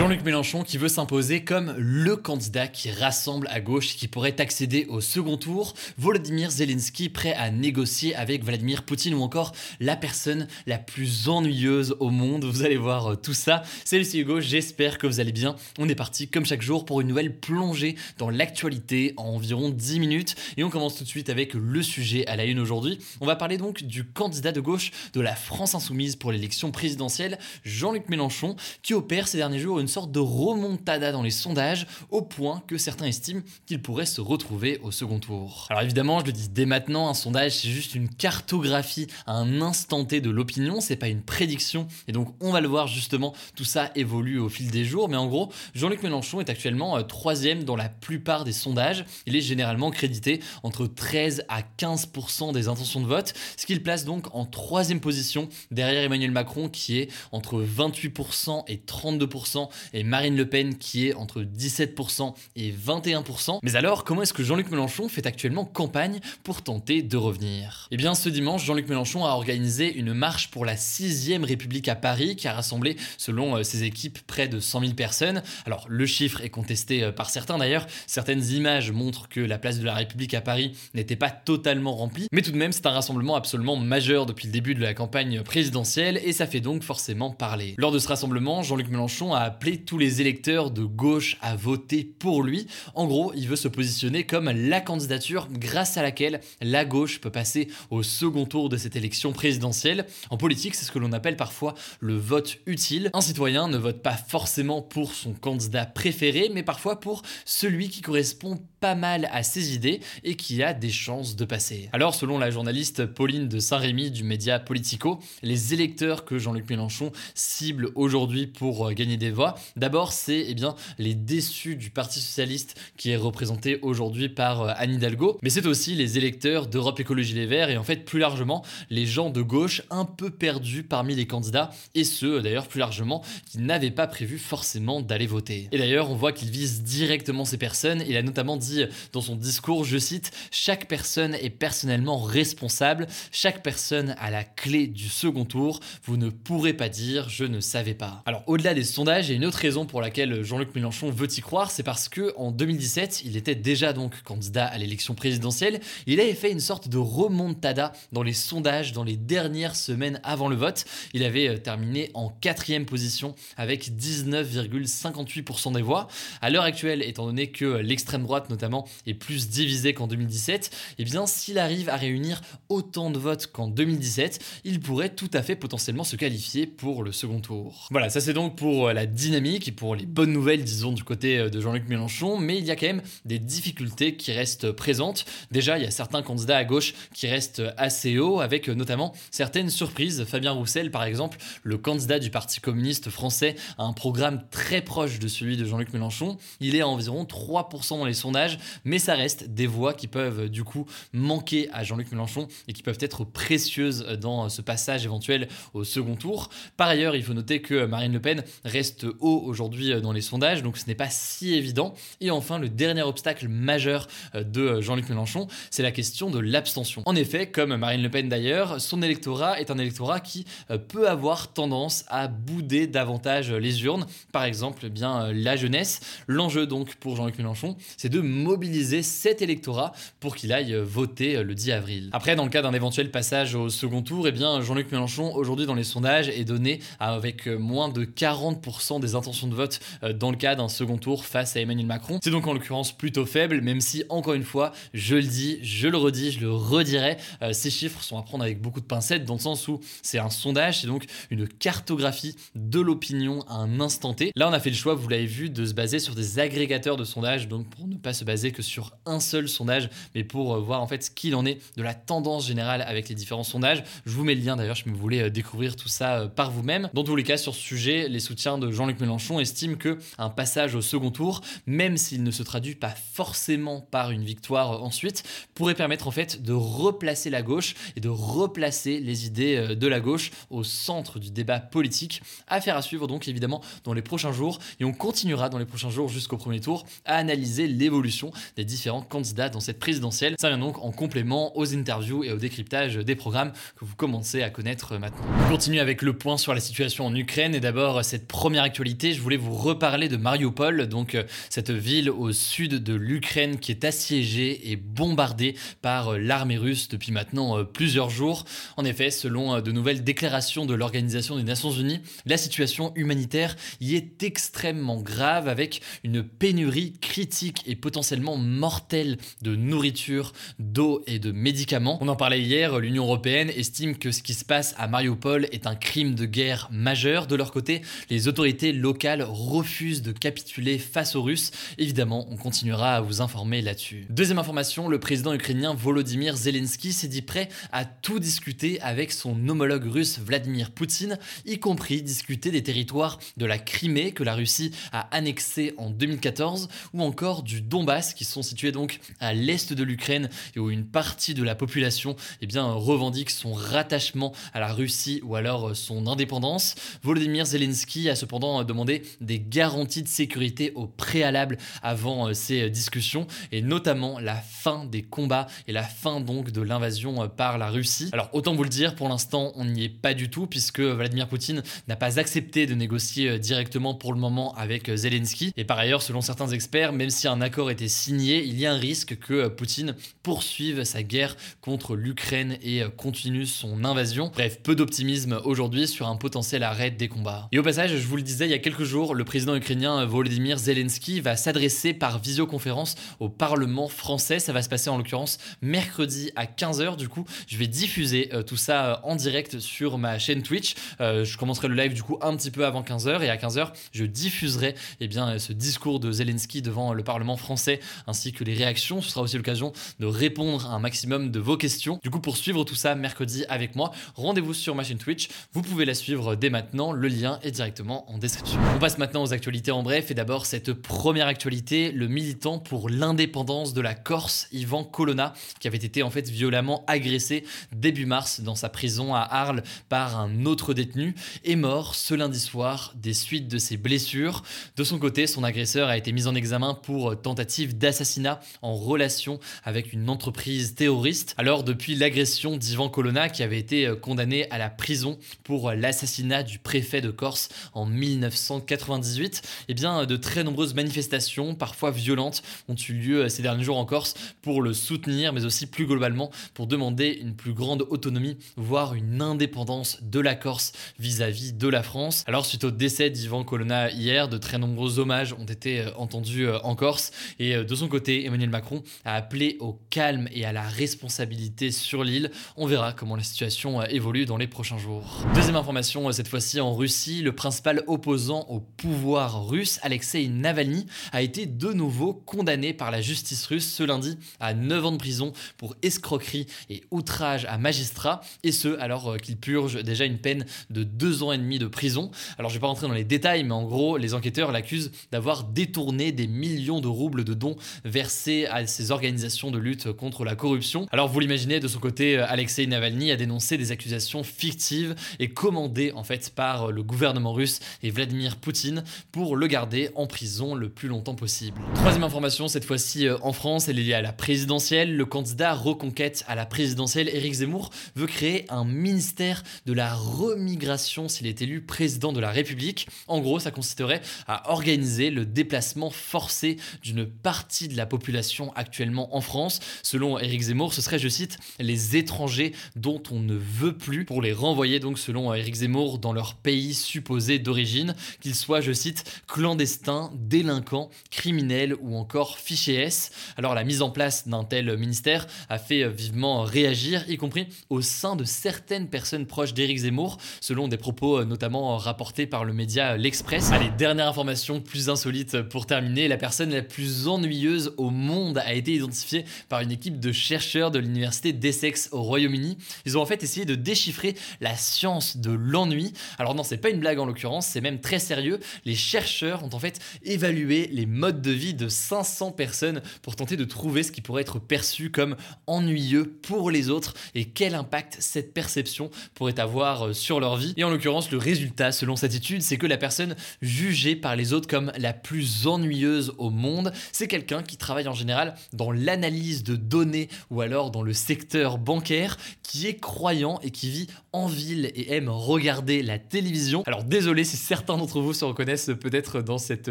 Jean-Luc Mélenchon qui veut s'imposer comme le candidat qui rassemble à gauche qui pourrait accéder au second tour, Volodymyr Zelensky prêt à négocier avec Vladimir Poutine ou encore la personne la plus ennuyeuse au monde. Vous allez voir euh, tout ça. Salut c'est Hugo, j'espère que vous allez bien. On est parti comme chaque jour pour une nouvelle plongée dans l'actualité en environ 10 minutes et on commence tout de suite avec le sujet à la une aujourd'hui. On va parler donc du candidat de gauche de la France insoumise pour l'élection présidentielle, Jean-Luc Mélenchon, qui opère ces derniers jours une sorte de remontada dans les sondages au point que certains estiment qu'il pourrait se retrouver au second tour. Alors évidemment, je le dis dès maintenant, un sondage c'est juste une cartographie à un instant T de l'opinion, c'est pas une prédiction. Et donc on va le voir justement, tout ça évolue au fil des jours, mais en gros, Jean-Luc Mélenchon est actuellement euh, troisième dans la plupart des sondages, il est généralement crédité entre 13 à 15% des intentions de vote, ce qui le place donc en troisième position derrière Emmanuel Macron qui est entre 28% et 32% et Marine Le Pen qui est entre 17% et 21%. Mais alors, comment est-ce que Jean-Luc Mélenchon fait actuellement campagne pour tenter de revenir? Eh bien, ce dimanche, Jean-Luc Mélenchon a organisé une marche pour la 6ème République à Paris qui a rassemblé, selon euh, ses équipes, près de 100 000 personnes. Alors, le chiffre est contesté euh, par certains d'ailleurs. Certaines images montrent que la place de la République à Paris n'était pas totalement remplie. Mais tout de même, c'est un rassemblement absolument majeur depuis le début de la campagne présidentielle et ça fait donc forcément parler. Lors de ce rassemblement, Jean-Luc Mélenchon a appelé tous les électeurs de gauche à voter pour lui. En gros, il veut se positionner comme la candidature grâce à laquelle la gauche peut passer au second tour de cette élection présidentielle. En politique, c'est ce que l'on appelle parfois le vote utile. Un citoyen ne vote pas forcément pour son candidat préféré, mais parfois pour celui qui correspond pas mal à ses idées et qui a des chances de passer. Alors, selon la journaliste Pauline de Saint-Rémy du média Politico, les électeurs que Jean-Luc Mélenchon cible aujourd'hui pour euh, gagner des voix, d'abord, c'est eh bien les déçus du Parti socialiste qui est représenté aujourd'hui par euh, Anne Hidalgo, mais c'est aussi les électeurs d'Europe Écologie Les Verts et en fait plus largement les gens de gauche un peu perdus parmi les candidats et ceux d'ailleurs plus largement qui n'avaient pas prévu forcément d'aller voter. Et d'ailleurs, on voit qu'il vise directement ces personnes. Il a notamment dit dans son discours, je cite, Chaque personne est personnellement responsable, chaque personne a la clé du second tour, vous ne pourrez pas dire je ne savais pas. Alors au-delà des sondages, il y a une autre raison pour laquelle Jean-Luc Mélenchon veut y croire, c'est parce que en 2017, il était déjà donc candidat à l'élection présidentielle, il avait fait une sorte de remontada dans les sondages dans les dernières semaines avant le vote, il avait euh, terminé en quatrième position avec 19,58% des voix. À l'heure actuelle, étant donné que l'extrême droite notamment est plus divisée qu'en 2017, et bien s'il arrive à réunir autant de votes qu'en 2017, il pourrait tout à fait potentiellement se qualifier pour le second tour. Voilà, ça c'est donc pour euh, la dynamique pour les bonnes nouvelles, disons, du côté euh, de Jean-Luc Mélenchon, mais il y a quand même des difficultés qui restent présentes. Déjà, il y a certains candidats à gauche qui restent assez hauts, avec euh, notamment certaines surprises. Fabien Roussel, par exemple, le candidat du Parti communiste français, a un programme très proche de celui de Jean-Luc Mélenchon. Il est à environ 3% dans les sondages, mais ça reste des voix qui peuvent du coup manquer à Jean-Luc Mélenchon et qui peuvent être précieuses dans ce passage éventuel au second tour. Par ailleurs, il faut noter que Marine Le Pen reste aujourd'hui dans les sondages, donc ce n'est pas si évident. Et enfin, le dernier obstacle majeur de Jean-Luc Mélenchon, c'est la question de l'abstention. En effet, comme Marine Le Pen d'ailleurs, son électorat est un électorat qui peut avoir tendance à bouder davantage les urnes. Par exemple, eh bien la jeunesse. L'enjeu donc pour Jean-Luc Mélenchon, c'est de mobiliser cet électorat pour qu'il aille voter le 10 avril. Après, dans le cas d'un éventuel passage au second tour, eh bien Jean-Luc Mélenchon aujourd'hui dans les sondages est donné avec moins de 40% des des intentions de vote euh, dans le cas d'un second tour face à Emmanuel Macron. C'est donc en l'occurrence plutôt faible, même si, encore une fois, je le dis, je le redis, je le redirai, euh, ces chiffres sont à prendre avec beaucoup de pincettes, dans le sens où c'est un sondage, c'est donc une cartographie de l'opinion à un instant T. Là, on a fait le choix, vous l'avez vu, de se baser sur des agrégateurs de sondages, donc pour ne pas se baser que sur un seul sondage, mais pour euh, voir en fait ce qu'il en est de la tendance générale avec les différents sondages. Je vous mets le lien d'ailleurs, je me voulais découvrir tout ça par vous-même. Dans tous les cas, sur ce sujet, les soutiens de Jean-Luc Mélenchon estiment que un passage au second tour, même s'il ne se traduit pas forcément par une victoire ensuite, pourrait permettre en fait de replacer la gauche et de replacer les idées euh, de la gauche au centre du débat politique. Affaire à suivre donc évidemment dans les prochains jours et on continuera dans les prochains jours jusqu'au premier tour à analyser l'évolution des différents candidats dans cette présidentielle. Ça vient donc en complément aux interviews et au décryptage des programmes que vous commencez à connaître maintenant. On continue avec le point sur la situation en Ukraine et d'abord cette première actualité, je voulais vous reparler de Mariupol, donc euh, cette ville au sud de l'Ukraine qui est assiégée et bombardée par euh, l'armée russe depuis maintenant euh, plusieurs jours. En effet, selon de nouvelles déclarations de l'Organisation des Nations Unies, la situation humanitaire y est extrêmement grave avec une pénurie critique et potentiellement mortelle de nourriture, d'eau et de médicaments. On en parlait hier, l'Union européenne estime que ce qui se passe à Mariupol est un crime de guerre majeur. De leur côté, les autorités locales refusent de capituler face aux Russes. Évidemment, on continuera à vous informer là-dessus. Deuxième information, le président ukrainien Volodymyr Zelensky s'est dit prêt à tout discuter avec son homologue russe Vladimir Poutine, y compris discuter des territoires de la Crimée que la Russie a annexé en 2014 ou encore du Donbass qui sont situés donc à l'est de l'Ukraine et où une partie de la population eh bien, revendique son rattachement à la Russie ou alors son indépendance. Volodymyr Zelensky a cependant demandé des garanties de sécurité au préalable avant euh, ces discussions et notamment la fin des combats et la fin donc de l'invasion euh, par la Russie. Alors autant vous le dire, pour l'instant on n'y est pas du tout puisque Vladimir Poutine n'a pas accepté de négocier euh, directement pour le moment avec Zelensky et par ailleurs selon certains experts, même si un accord était signé, il y a un risque que Poutine poursuive sa guerre contre l'Ukraine et continue son invasion. Bref, peu d'optimisme aujourd'hui sur un potentiel arrêt des combats. Et au passage, je vous le disais il y a quelques jours, le président ukrainien Volodymyr Zelensky va s'adresser par visioconférence au Parlement français. Ça va se passer en l'occurrence mercredi à 15h. Du coup, je vais diffuser euh, tout ça euh, en direct sur ma chaîne Twitch. Euh, je commencerai le live du coup un petit peu avant 15h et à 15h, je diffuserai eh bien, ce discours de Zelensky devant le Parlement français ainsi que les réactions. Ce sera aussi l'occasion de répondre à un maximum de vos questions. Du coup, pour suivre tout ça mercredi avec moi, rendez-vous sur ma chaîne Twitch. Vous pouvez la suivre dès maintenant. Le lien est directement en description. On passe maintenant aux actualités en bref et d'abord cette première actualité, le militant pour l'indépendance de la Corse, Ivan Colonna, qui avait été en fait violemment agressé début mars dans sa prison à Arles par un autre détenu, est mort ce lundi soir des suites de ses blessures. De son côté, son agresseur a été mis en examen pour tentative d'assassinat en relation avec une entreprise terroriste. Alors depuis l'agression d'Ivan Colonna qui avait été condamné à la prison pour l'assassinat du préfet de Corse en 1998, eh bien, de très nombreuses manifestations, parfois violentes, ont eu lieu ces derniers jours en Corse pour le soutenir, mais aussi plus globalement pour demander une plus grande autonomie, voire une indépendance de la Corse vis-à-vis de la France. Alors, suite au décès d'Ivan Colonna hier, de très nombreux hommages ont été euh, entendus euh, en Corse. Et euh, de son côté, Emmanuel Macron a appelé au calme et à la responsabilité sur l'île. On verra comment la situation évolue dans les prochains jours. Deuxième information, cette fois-ci en Russie, le principal opposant au pouvoir russe, Alexei Navalny, a été de nouveau condamné par la justice russe ce lundi à 9 ans de prison pour escroquerie et outrage à magistrat, et ce alors euh, qu'il purge déjà une peine de 2 ans et demi de prison. Alors je vais pas rentrer dans les détails, mais en gros, les enquêteurs l'accusent d'avoir détourné des millions de roubles de dons versés à ces organisations de lutte contre la corruption. Alors vous l'imaginez, de son côté, euh, Alexei Navalny a dénoncé des accusations fictives et commandées en fait par le gouvernement russe et Vladimir Poutine pour le garder en prison le plus longtemps possible. Troisième information, cette fois-ci euh, en France, elle est liée à la présidentielle. Le candidat reconquête à la présidentielle, Éric Zemmour, veut créer un ministère de la remigration s'il est élu président de la République. En gros, ça consisterait à organiser le déplacement forcé d'une partie de la population actuellement en France. Selon Éric Zemmour, ce serait, je cite, les étrangers dont on ne veut plus pour les renvoyer donc selon Éric Zemmour dans leur pays supposé d'origine. Qu'ils soient, je cite, clandestins, délinquants, criminels ou encore fichés S. Alors la mise en place d'un tel ministère a fait vivement réagir, y compris au sein de certaines personnes proches d'Éric Zemmour, selon des propos notamment rapportés par le média L'Express. Allez, dernière information plus insolite pour terminer, la personne la plus ennuyeuse au monde a été identifiée par une équipe de chercheurs de l'université d'Essex au Royaume-Uni. Ils ont en fait essayé de déchiffrer la science de l'ennui. Alors non, c'est pas une blague en l'occurrence, c'est même très sérieux. Les chercheurs ont en fait évalué les modes de vie de 500 personnes pour tenter de trouver ce qui pourrait être perçu comme ennuyeux pour les autres et quel impact cette perception pourrait avoir euh, sur leur vie. Et en l'occurrence, le résultat, selon cette étude, c'est que la personne jugée par les autres comme la plus ennuyeuse au monde, c'est quelqu'un qui travaille en général dans l'analyse de données ou alors dans le secteur bancaire, qui est croyant et qui vit en ville et aime regarder la télévision. Alors désolé si certains d'entre vous se reconnaissent peut-être dans cette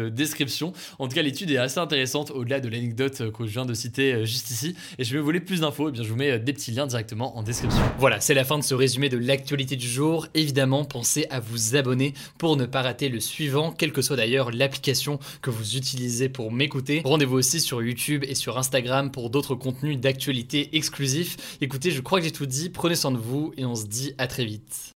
description. En tout cas, l'étude est assez intéressante au-delà de l'anecdote que je viens de citer euh, juste ici. Et je vais vous voler plus d'infos, eh bien je vous mets euh, des petits liens directement en description. Voilà, c'est la fin de ce résumé de l'actualité du jour. Évidemment, pensez à vous abonner pour ne pas rater le suivant, quelle que soit d'ailleurs l'application que vous utilisez pour m'écouter. Rendez-vous aussi sur YouTube et sur Instagram pour d'autres contenus d'actualité exclusifs. Écoutez, je crois que j'ai tout dit. Prenez soin de vous et on se dit à très vite.